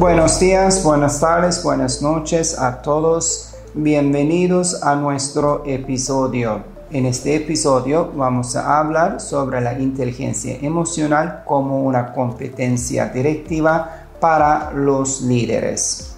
Buenos días, buenas tardes, buenas noches a todos. Bienvenidos a nuestro episodio. En este episodio vamos a hablar sobre la inteligencia emocional como una competencia directiva para los líderes.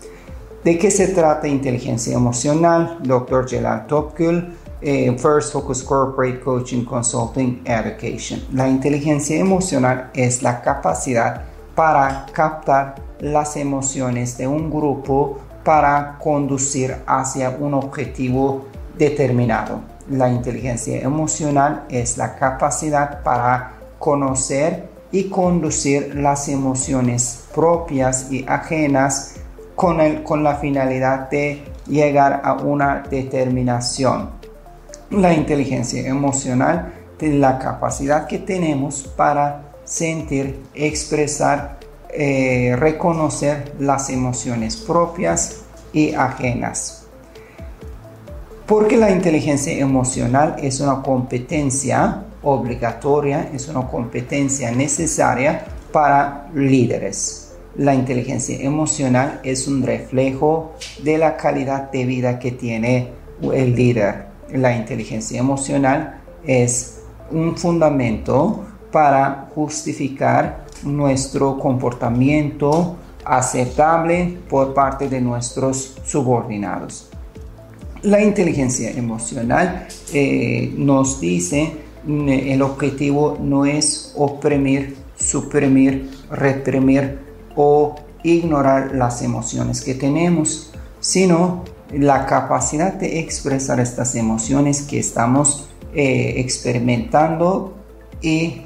¿De qué se trata inteligencia emocional? Dr. Jelal Topkul, eh, First Focus Corporate Coaching Consulting Education. La inteligencia emocional es la capacidad para captar las emociones de un grupo para conducir hacia un objetivo determinado. La inteligencia emocional es la capacidad para conocer y conducir las emociones propias y ajenas con, el, con la finalidad de llegar a una determinación. La inteligencia emocional es la capacidad que tenemos para sentir, expresar, eh, reconocer las emociones propias y ajenas. Porque la inteligencia emocional es una competencia obligatoria, es una competencia necesaria para líderes. La inteligencia emocional es un reflejo de la calidad de vida que tiene el líder. La inteligencia emocional es un fundamento para justificar nuestro comportamiento aceptable por parte de nuestros subordinados. La inteligencia emocional eh, nos dice mm, el objetivo no es oprimir, suprimir, reprimir o ignorar las emociones que tenemos, sino la capacidad de expresar estas emociones que estamos eh, experimentando y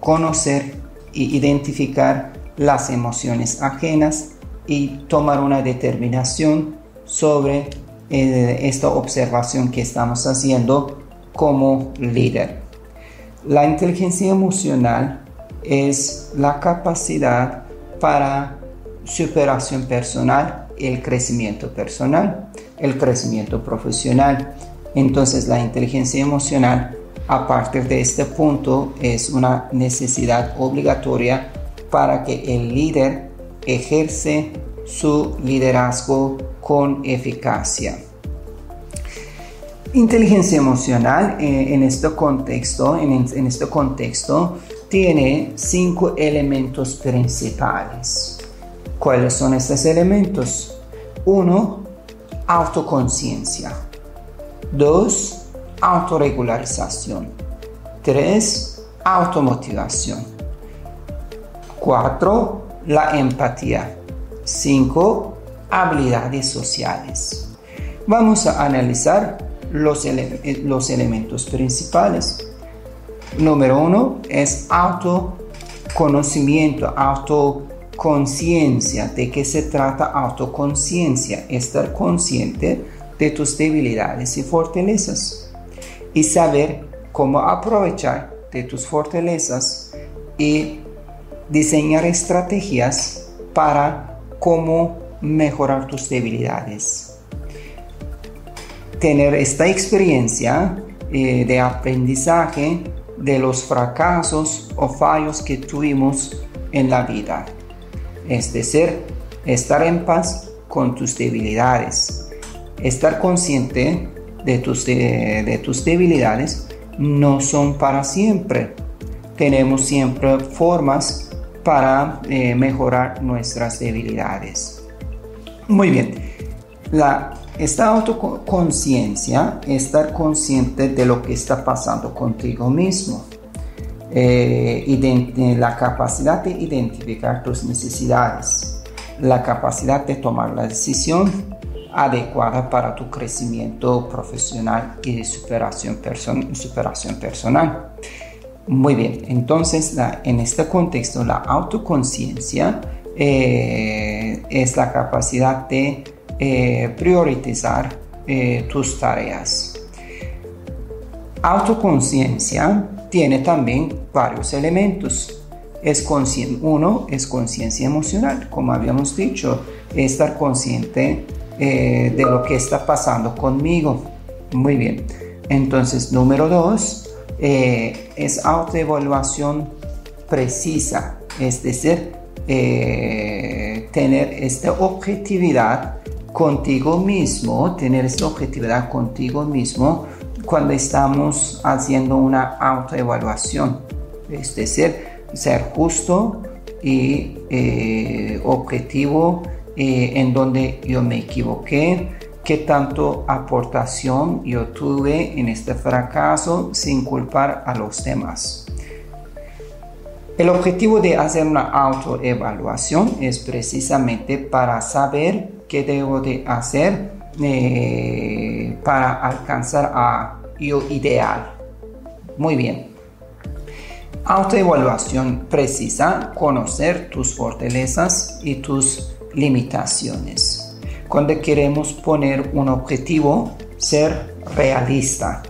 conocer identificar las emociones ajenas y tomar una determinación sobre eh, esta observación que estamos haciendo como líder. La inteligencia emocional es la capacidad para superación personal, el crecimiento personal, el crecimiento profesional. Entonces la inteligencia emocional a partir de este punto es una necesidad obligatoria para que el líder ejerce su liderazgo con eficacia. Inteligencia emocional eh, en, este contexto, en este contexto tiene cinco elementos principales. ¿Cuáles son estos elementos? Uno, autoconciencia. Dos, autorregularización. 3. Automotivación. 4. La empatía. 5. Habilidades sociales. Vamos a analizar los, los elementos principales. Número uno es autoconocimiento, autoconciencia. ¿De qué se trata autoconciencia? Estar consciente de tus debilidades y fortalezas y saber cómo aprovechar de tus fortalezas y diseñar estrategias para cómo mejorar tus debilidades. Tener esta experiencia eh, de aprendizaje de los fracasos o fallos que tuvimos en la vida. Es decir, estar en paz con tus debilidades. Estar consciente de tus, de, tus debilidades no son para siempre. Tenemos siempre formas para eh, mejorar nuestras debilidades. Muy bien, la, esta autoconciencia, estar consciente de lo que está pasando contigo mismo. Eh, la capacidad de identificar tus necesidades, la capacidad de tomar la decisión adecuada para tu crecimiento profesional y superación, superación personal. Muy bien, entonces en este contexto la autoconciencia eh, es la capacidad de eh, priorizar eh, tus tareas. Autoconciencia tiene también varios elementos. Es uno es conciencia emocional, como habíamos dicho, estar consciente eh, de lo que está pasando conmigo. Muy bien. Entonces, número dos eh, es autoevaluación precisa, es decir, eh, tener esta objetividad contigo mismo, tener esta objetividad contigo mismo cuando estamos haciendo una autoevaluación. Es decir, ser justo y objetivo eh, en donde yo me equivoqué, qué tanto aportación yo tuve en este fracaso sin culpar a los demás. El objetivo de hacer una autoevaluación es precisamente para saber qué debo de hacer eh, para alcanzar a yo ideal. Muy bien. Autoevaluación precisa conocer tus fortalezas y tus limitaciones. Cuando queremos poner un objetivo, ser realista.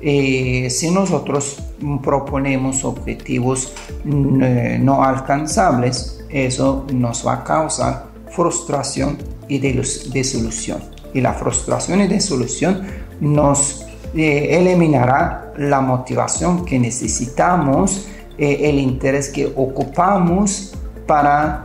Eh, si nosotros proponemos objetivos eh, no alcanzables, eso nos va a causar frustración y desolución. Y la frustración y desolución nos eh, eliminará la motivación que necesitamos, el interés que ocupamos para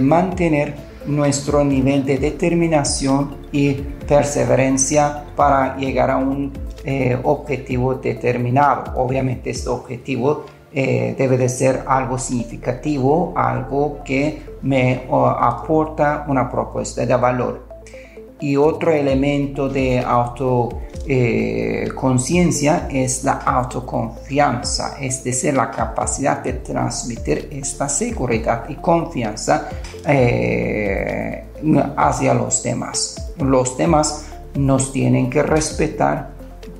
mantener nuestro nivel de determinación y perseverancia para llegar a un eh, objetivo determinado. Obviamente este objetivo eh, debe de ser algo significativo, algo que me aporta una propuesta de valor. Y otro elemento de autoconciencia eh, es la autoconfianza, es decir, la capacidad de transmitir esta seguridad y confianza hacia los demás. Los demás nos tienen que respetar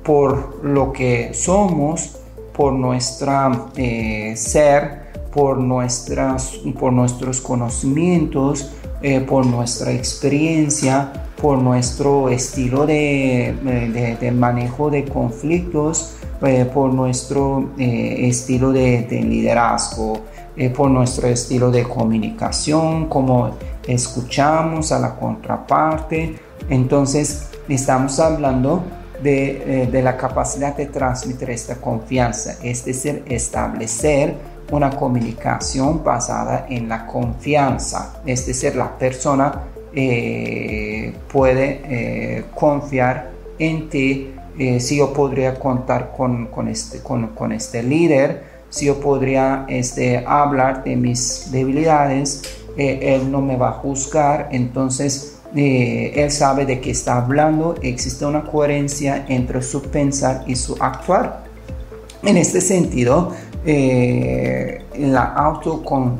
por lo que somos, por nuestra eh, ser, por, nuestras, por nuestros conocimientos, eh, por nuestra experiencia, por nuestro estilo de, de, manejo de conflictos, eh, por nuestro estilo de, liderazgo, por nuestro estilo de comunicación, como escuchamos a la contraparte. Entonces, estamos hablando eh, de, la capacidad de transmitir esta confianza, es decir, establecer una comunicación basada en la confianza, es decir, la persona eh, puede eh, confiar en ti, si yo podría contar con, con, este, con, con, este líder, si yo podría este, hablar de mis debilidades, él no me va a juzgar, entonces eh, él sabe de qué está hablando, existe una coherencia entre su pensar y su actuar. En este sentido, eh, la autocon,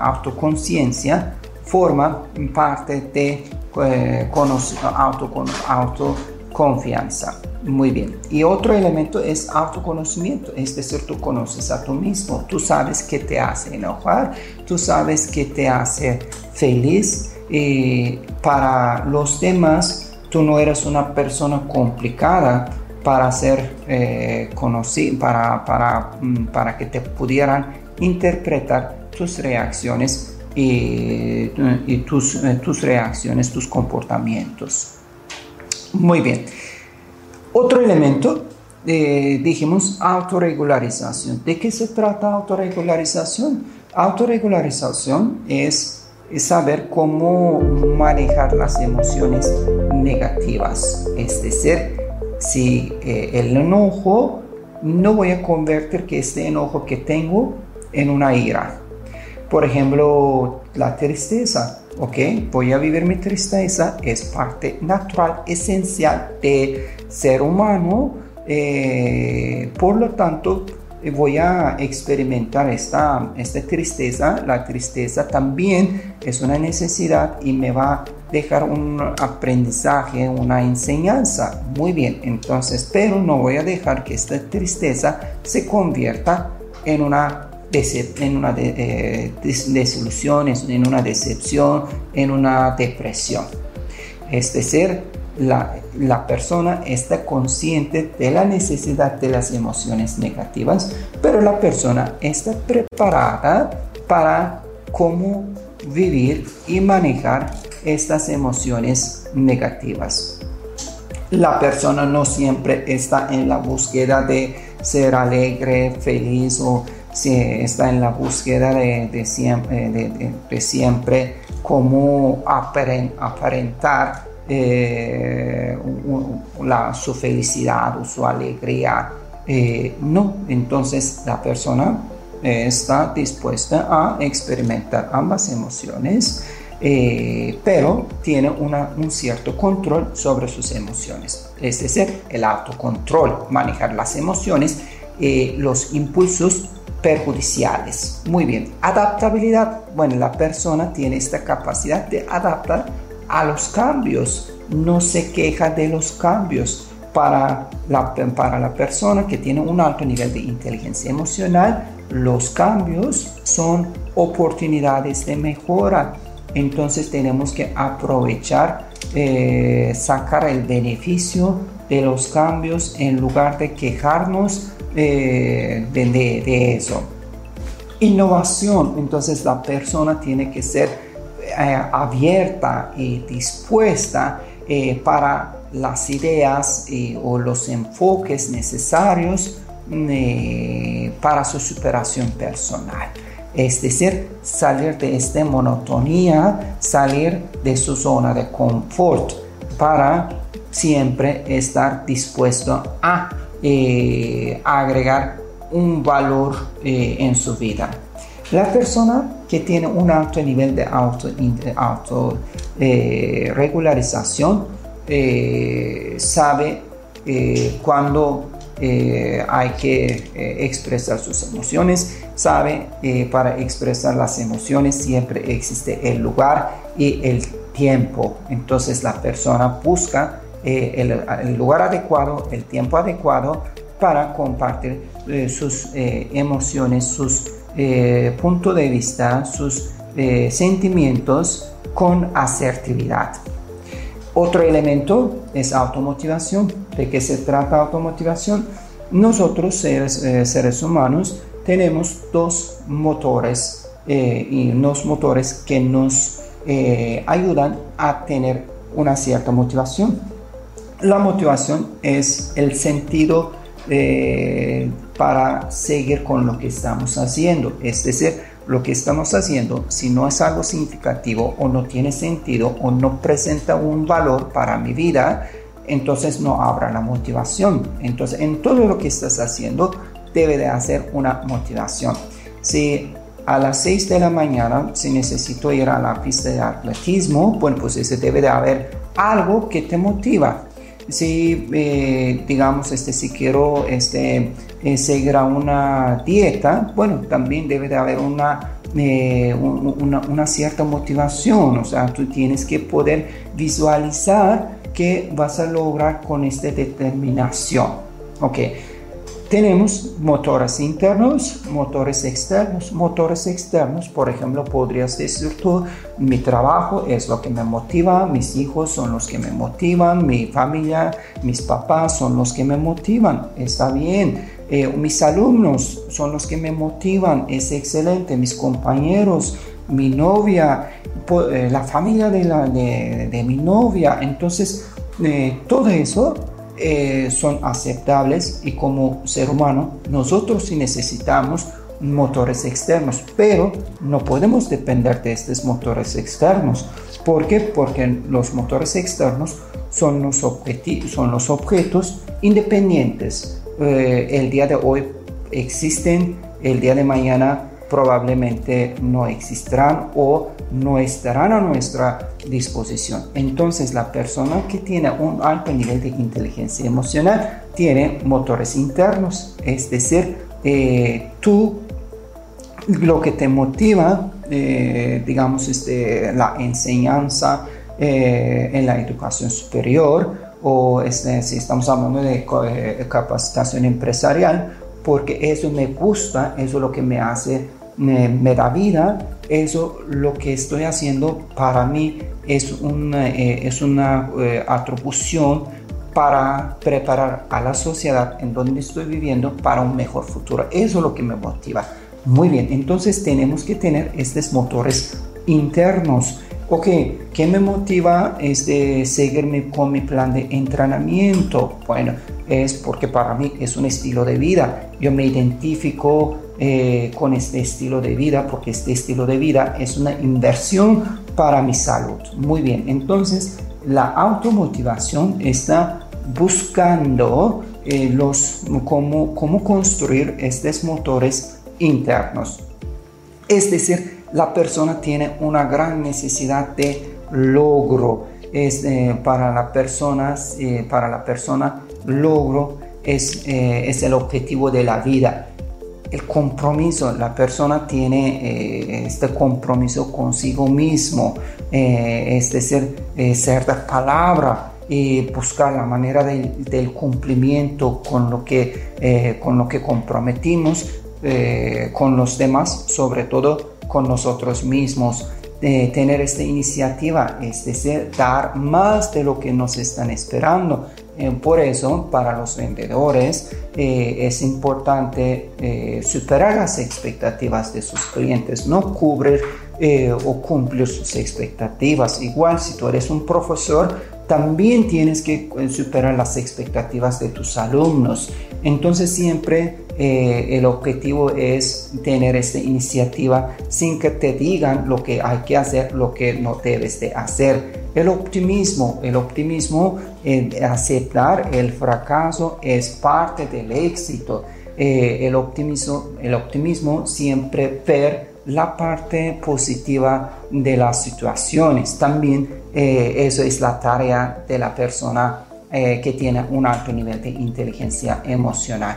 autoconciencia forma parte de eh, auto, autoconfianza. Muy bien. Y otro elemento es autoconocimiento, es decir, tú conoces a tú mismo, tú sabes qué te hace enojar, tú sabes qué te hace feliz, y para los demás tú no eres una persona complicada para ser eh, para, para, mm, para, que te pudieran interpretar tus reacciones y, tus, eh, tus reacciones, tus comportamientos. Muy bien. Otro elemento, eh, dijimos autorregularización. ¿De qué se trata autorregularización? Autorregularización es saber cómo manejar las emociones negativas. Es decir, si eh, el enojo, no voy a convertir que este enojo que tengo en una ira. Por ejemplo, la tristeza, ¿ok? Voy a vivir mi tristeza, es parte natural, esencial de ser humano. Eh, por lo tanto, voy a experimentar esta, esta tristeza. La tristeza también es una necesidad y me va a dejar un aprendizaje, una enseñanza. Muy bien, entonces, pero no voy a dejar que esta tristeza se convierta en una en una eh, desilusión, en una decepción, en una depresión. Es decir, la, persona está consciente de la necesidad de las emociones negativas, pero la persona está preparada para cómo vivir y manejar estas emociones negativas. La persona no siempre está en la búsqueda de ser alegre, feliz o si está en la búsqueda de, siempre, de, siempre cómo aparentar eh, la, su felicidad o su alegría. Eh, no, entonces la persona eh, está dispuesta a experimentar ambas emociones, pero tiene un cierto control sobre sus emociones. Es decir, el autocontrol, manejar las emociones, los impulsos perjudiciales. Muy bien, adaptabilidad. Bueno, la persona tiene esta capacidad de adaptar a los cambios, no se queja de los cambios. Para la, para la persona que tiene un alto nivel de inteligencia emocional, los cambios son oportunidades de mejora. Entonces tenemos que aprovechar, eh, sacar el beneficio de los cambios en lugar de quejarnos eh, de, eso. Innovación, entonces la persona tiene que ser eh, abierta y dispuesta eh, para las ideas o los enfoques necesarios para su superación personal. Es decir, salir de esta monotonía, salir de su zona de confort para siempre estar dispuesto a eh, agregar un valor eh, en su vida. La persona que tiene un alto nivel de auto, eh, regularización sabe cuando hay que expresar sus emociones, sabe para expresar las emociones siempre existe el lugar y el tiempo. Entonces la persona busca eh, el, lugar adecuado, el tiempo adecuado para compartir eh, sus eh, emociones, sus puntos de vista, sus sentimientos con asertividad. Otro elemento es automotivación. ¿De qué se trata automotivación? Nosotros, seres, seres humanos, tenemos dos motores y unos motores que nos ayudan a tener una cierta motivación. La motivación es el sentido eh, para seguir con lo que estamos haciendo. Es decir, lo que estamos haciendo, si no es algo significativo o no tiene sentido o no presenta un valor para mi vida, entonces no habrá la motivación. Entonces, en todo lo que estás haciendo, debe de hacer una motivación. Si a las 6 de la mañana, si necesito ir a la pista de atletismo, bueno, pues ese debe de haber algo que te motiva. Si eh, digamos este si quiero este eh, seguir a una dieta bueno también debe de haber una, eh, una, una cierta motivación. O sea tú tienes que poder visualizar que vas a lograr con esta determinación. Ok tenemos motores internos, motores externos. Motores externos, por ejemplo, podrías decir tú, mi trabajo es lo que me motiva, mis hijos son los que me motivan, mi familia, mis papás son los que me motivan. Está bien. Eh, mis alumnos son los que me motivan, es excelente. Mis compañeros, mi novia, eh, la familia de, la, de, mi novia. Entonces, eh, todo eso eh, son aceptables y como ser humano nosotros sí necesitamos motores externos, pero no podemos depender de estos motores externos. ¿Por qué? Porque los motores externos son los, son los objetos independientes. Eh, el día de hoy existen, el día de mañana probablemente no existirán o no estarán a nuestra disposición. Entonces la persona que tiene un alto nivel de inteligencia emocional tiene motores internos, es decir, eh, tú lo que te motiva, eh, digamos, este, la enseñanza eh, en la educación superior o este, si estamos hablando de capacitación empresarial, porque eso me gusta, eso es lo que me hace me, da vida, eso lo que estoy haciendo para mí es una, eh, es una eh, atribución para preparar a la sociedad en donde estoy viviendo para un mejor futuro. Eso es lo que me motiva. Muy bien, entonces tenemos que tener estos motores internos. Ok, ¿qué me motiva es de seguirme con mi plan de entrenamiento? Bueno, es porque para mí es un estilo de vida. Yo me identifico eh, con este estilo de vida, porque este estilo de vida es una inversión para mi salud. Muy bien, entonces la automotivación está buscando eh, los, cómo, cómo construir estos motores internos. Es decir, la persona tiene una gran necesidad de logro. Es, eh, para, la persona, para la persona, logro es, es, el objetivo de la vida. El compromiso, la persona tiene este compromiso consigo mismo, es decir, cierta palabra y buscar la manera del cumplimiento con lo que, eh, con lo que comprometimos eh, con los demás, sobre todo con nosotros mismos. tener esta iniciativa, es decir, dar más de lo que nos están esperando. Eh, por eso, para los vendedores es importante superar las expectativas de sus clientes, no cubrir o cumplir sus expectativas. Igual, si tú eres un profesor, también tienes que eh, superar las expectativas de tus alumnos. Entonces siempre eh, el objetivo es tener esta iniciativa sin que te digan lo que hay que hacer, lo que no debes de hacer. El optimismo, el optimismo, aceptar el fracaso es parte del éxito. Eh, el, optimismo, el optimismo siempre ver la parte positiva de las situaciones. También eh, eso es la tarea de la persona eh, que tiene un alto nivel de inteligencia emocional.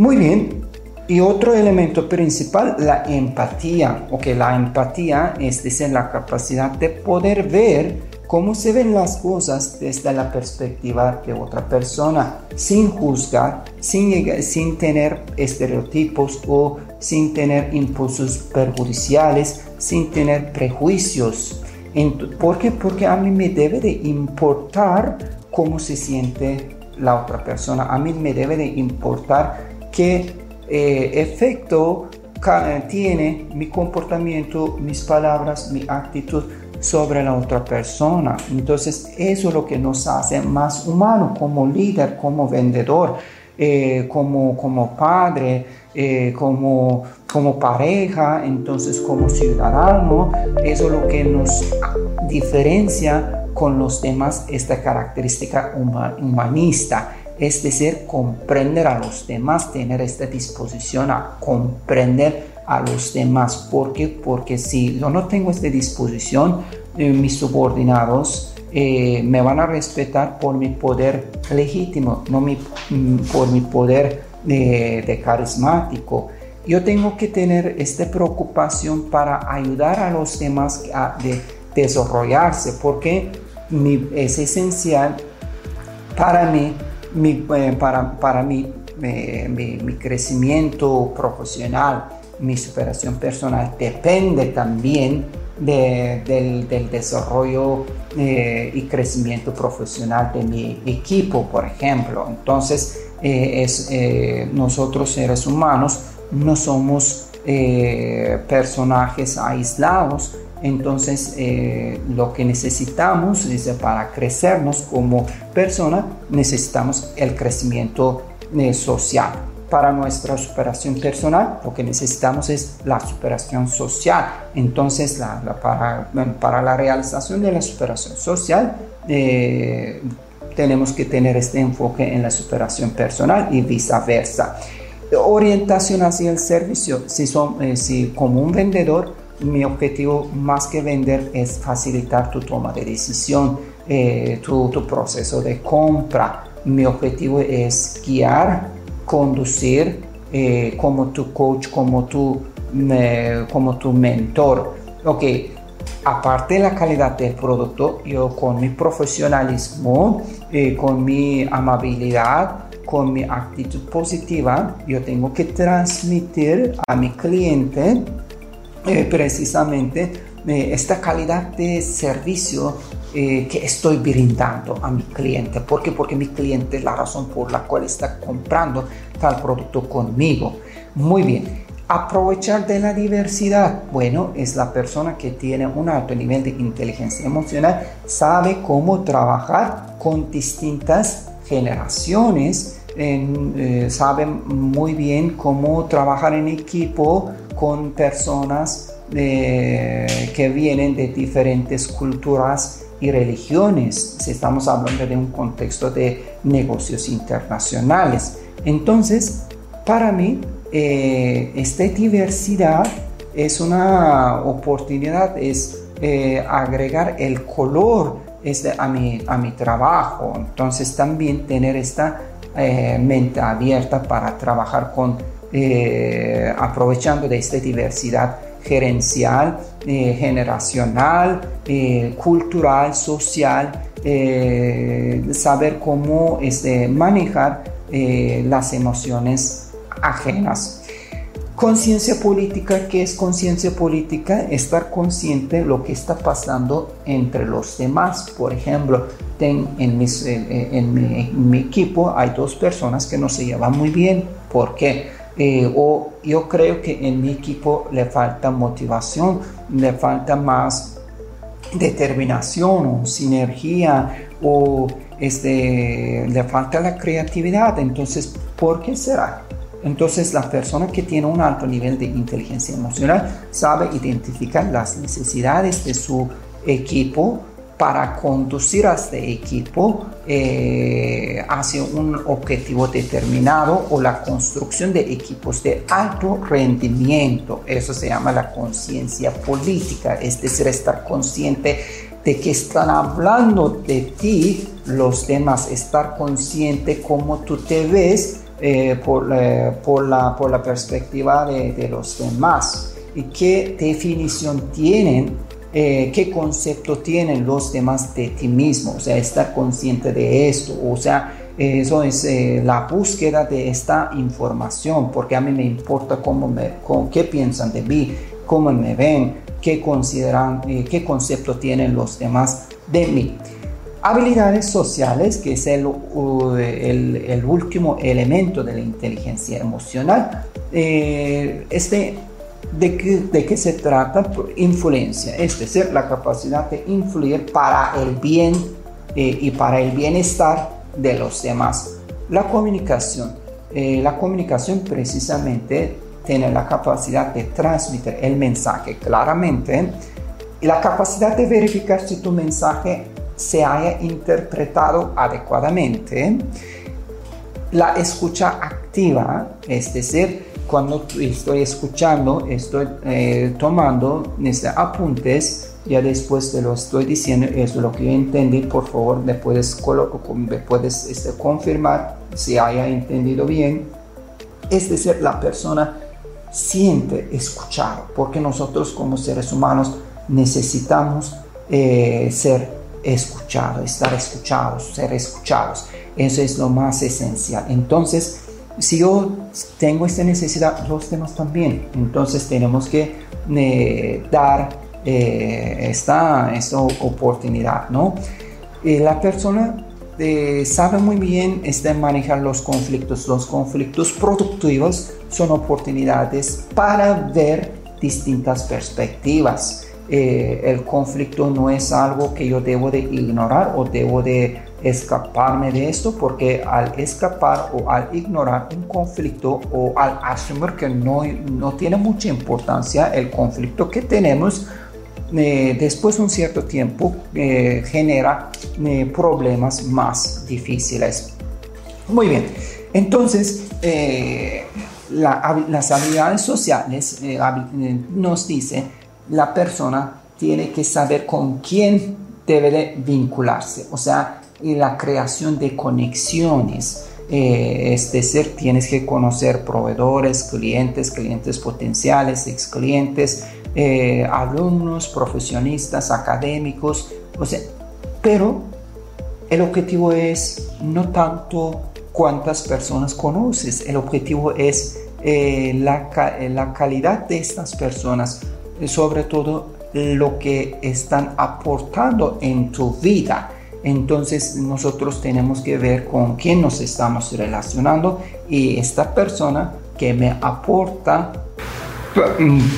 Muy bien, y otro elemento principal, la empatía, o que la empatía es decir, la capacidad de poder ver cómo se ven las cosas desde la perspectiva de otra persona, sin juzgar, sin, sin tener estereotipos o sin tener impulsos perjudiciales, sin tener prejuicios. ¿Por qué? Porque a mí me debe de importar cómo se siente la otra persona. A mí me debe de importar qué eh, efecto tiene mi comportamiento, mis palabras, mi actitud sobre la otra persona. Entonces eso es lo que nos hace más humanos como líder, como vendedor, eh, como, como padre, eh, como, como pareja, entonces como ciudadano. Eso es lo que nos diferencia con los demás, esta característica humanista es decir, comprender a los demás, tener esta disposición a comprender a los demás. ¿Por qué? Porque si yo no tengo esta disposición, eh, mis subordinados eh, me van a respetar por mi poder legítimo, no mi, mm, por mi poder de, carismático. Yo tengo que tener esta preocupación para ayudar a los demás a desarrollarse, porque es esencial para mí, eh, para, para mí, mi crecimiento profesional mi superación personal depende también del, desarrollo eh, y crecimiento profesional de mi equipo, por ejemplo. Entonces, eh, es, eh, nosotros seres humanos no somos personajes aislados, entonces lo que necesitamos es para crecernos como persona, necesitamos el crecimiento social para nuestra superación personal, lo que necesitamos es la superación social. Entonces, para, la realización de la superación social, eh, tenemos que tener este enfoque en la superación personal y viceversa. Orientación hacia el servicio. Si, son, eh, si como un vendedor, mi objetivo más que vender es facilitar tu toma de decisión, eh, tu, proceso de compra. Mi objetivo es guiar conducir eh, como tu coach, como tu, como tu mentor. Ok, aparte de la calidad del producto, yo con mi profesionalismo, eh, con mi amabilidad, con mi actitud positiva, yo tengo que transmitir a mi cliente eh, precisamente esta calidad de servicio eh, que estoy brindando a mi cliente. ¿Por qué? Porque mi cliente es la razón por la cual está comprando tal producto conmigo. Muy bien. Aprovechar de la diversidad. Bueno, es la persona que tiene un alto nivel de inteligencia emocional, sabe cómo trabajar con distintas generaciones, eh, saben muy bien cómo trabajar en equipo con personas eh, que vienen de diferentes culturas y religiones, si estamos hablando de un contexto de negocios internacionales. Entonces, para mí, eh, esta diversidad es una oportunidad, es eh, agregar el color a, mi, a mi trabajo. Entonces, también tener esta mente abierta para trabajar con, aprovechando de esta diversidad gerencial, eh, generacional, eh, cultural, social, eh, saber cómo este, manejar las emociones ajenas. Conciencia política, ¿qué es conciencia política? Estar consciente de lo que está pasando entre los demás. Por ejemplo, en, en mi equipo hay dos personas que no se llevan muy bien. ¿Por qué? Eh, o yo creo que en mi equipo le falta motivación, le falta más determinación o sinergia o este, le falta la creatividad. Entonces, ¿por qué será? Entonces, la persona que tiene un alto nivel de inteligencia emocional sabe identificar las necesidades de su equipo para conducir a este equipo eh, hacia un objetivo determinado o la construcción de equipos de alto rendimiento. Eso se llama la conciencia política, es decir, estar consciente de que están hablando de ti los demás, estar consciente cómo tú te ves eh, por, eh, por la perspectiva de, de los demás y qué definición tienen eh, qué concepto tienen los demás de ti mismo, o sea, estar consciente de esto, o sea, eso es eh, la búsqueda de esta información, porque a mí me importa cómo me, qué piensan de mí, cómo me ven, qué consideran, eh, qué concepto tienen los demás de mí. Habilidades sociales, que es el, último elemento de la inteligencia emocional. este ¿De qué, se trata? Influencia, es decir, la capacidad de influir para el bien eh, y para el bienestar de los demás. La comunicación. Eh, la comunicación precisamente tiene la capacidad de transmitir el mensaje claramente y la capacidad de verificar si tu mensaje se haya interpretado adecuadamente. La escucha activa, es decir, cuando estoy escuchando, estoy eh, tomando este, apuntes, ya después te lo estoy diciendo, eso es lo que yo entendí, por favor me puedes, me puedes este, confirmar si haya entendido bien. Es decir, la persona siente escuchado, porque nosotros como seres humanos necesitamos eh, ser escuchados, estar escuchados, ser escuchados. Eso es lo más esencial. Entonces, si yo tengo esta necesidad, los demás también. Entonces tenemos que eh, dar eh, esta, esta, oportunidad, ¿no? Eh, la persona sabe muy bien este, manejar los conflictos. Los conflictos productivos son oportunidades para ver distintas perspectivas. el conflicto no es algo que yo debo de ignorar o debo de escaparme de esto porque al escapar o al ignorar un conflicto o al asumir que no, no tiene mucha importancia el conflicto que tenemos, eh, después de un cierto tiempo eh, genera eh, problemas más difíciles. Muy bien, entonces las habilidades sociales nos dice la persona tiene que saber con quién debe de vincularse, o sea, y la creación de conexiones. Eh, es decir, tienes que conocer proveedores, clientes, clientes potenciales, ex clientes, eh, alumnos, profesionistas, académicos, pero el objetivo es no tanto cuántas personas conoces, el objetivo es eh, la, la calidad de estas personas, sobre todo lo que están aportando en tu vida entonces nosotros tenemos que ver con quién nos estamos relacionando y esta persona que me aporta.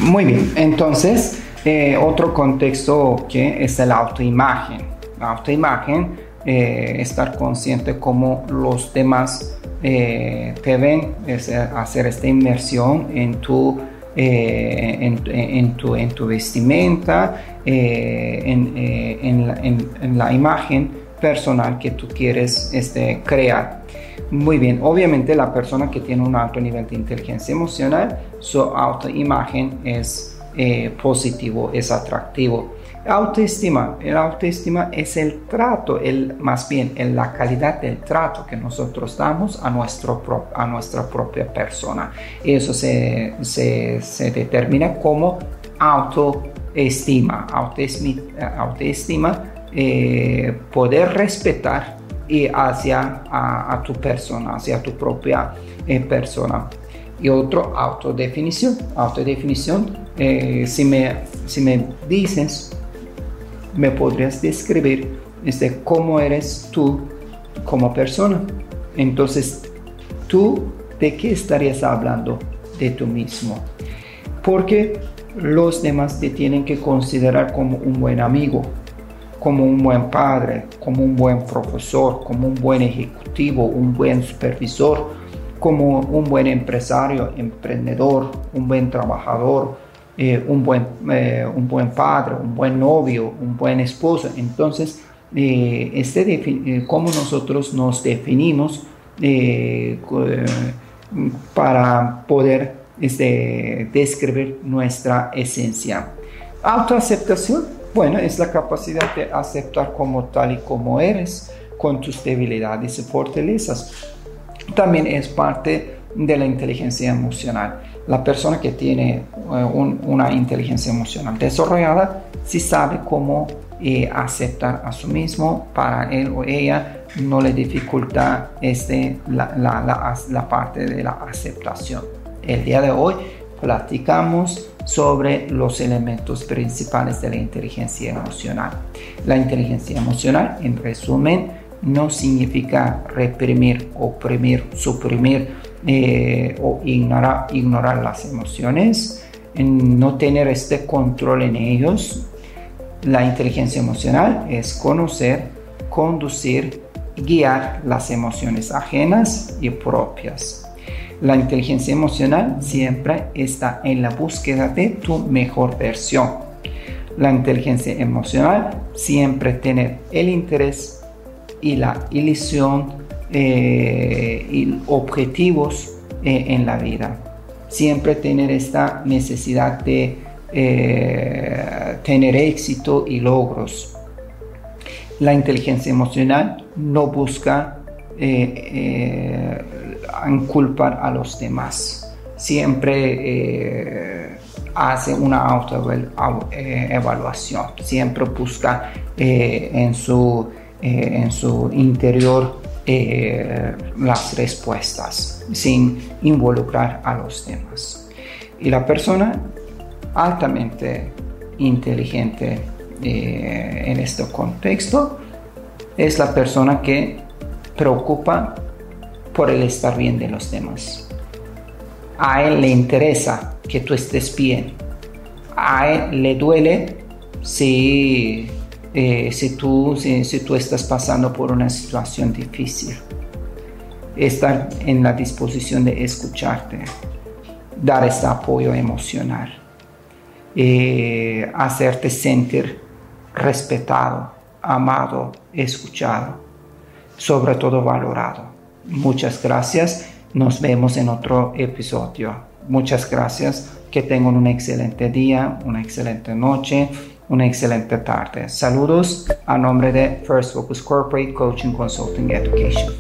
Muy bien, entonces eh, otro contexto que es la autoimagen. La autoimagen, eh, estar consciente cómo los demás eh, te ven hacer esta inmersión en tu, eh, en, tu, en tu vestimenta, eh, en, la, en, la, imagen personal que tú quieres este, crear. Muy bien, obviamente la persona que tiene un alto nivel de inteligencia emocional, su autoimagen es positivo, es atractivo. Autoestima, el autoestima es el trato, el, más bien la calidad del trato que nosotros damos a, nuestro, a nuestra propia persona. Eso se, se, determina como autoestima. Autoestima, autoestima eh, poder respetar y hacia a, tu persona, hacia tu propia eh, persona. Y otro, autodefinición. Autodefinición, eh, si, me, si me dices me podrías describir este, cómo eres tú como persona. Entonces, ¿tú de qué estarías hablando? De tú mismo. Porque los demás te tienen que considerar como un buen amigo, como un buen padre, como un buen profesor, como un buen ejecutivo, un buen supervisor, como un buen empresario, emprendedor, un buen trabajador, eh, un, buen, eh, un buen padre, un buen novio, un buen esposo. Entonces, eh, este cómo nosotros nos definimos para poder este, describir nuestra esencia. Autoaceptación, bueno, es la capacidad de aceptar como tal y como eres, con tus debilidades y fortalezas. También es parte de la inteligencia emocional la persona que tiene eh, una inteligencia emocional desarrollada sí sabe cómo eh, aceptar a sí mismo, para él o ella no le dificulta este, la, la, parte de la aceptación. El día de hoy platicamos sobre los elementos principales de la inteligencia emocional. La inteligencia emocional, en resumen, no significa reprimir, oprimir, suprimir eh, o ignorar, ignorar las emociones, no tener este control en ellos. La inteligencia emocional es conocer, conducir guiar las emociones ajenas y propias. La inteligencia emocional siempre está en la búsqueda de tu mejor versión. La inteligencia emocional siempre tiene el interés y la ilusión eh, y objetivos eh, en la vida. Siempre tener esta necesidad de eh, tener éxito y logros. La inteligencia emocional no busca culpar a los demás. Siempre hace una autoevaluación. Siempre busca en su en su interior eh, las respuestas sin involucrar a los demás. Y la persona altamente inteligente eh, en este contexto es la persona que preocupa por el estar bien de los demás. A él le interesa que tú estés bien. A él le duele si eh, si, tú, si, tú estás pasando por una situación difícil. Estar en la disposición de escucharte, dar este apoyo emocional, eh, hacerte sentir respetado, amado, escuchado, sobre todo valorado. Muchas gracias. Nos vemos en otro episodio. Muchas gracias. Que tengan un excelente día, una excelente noche una excelente tarde. Saludos a nombre de First Focus Corporate Coaching Consulting Education.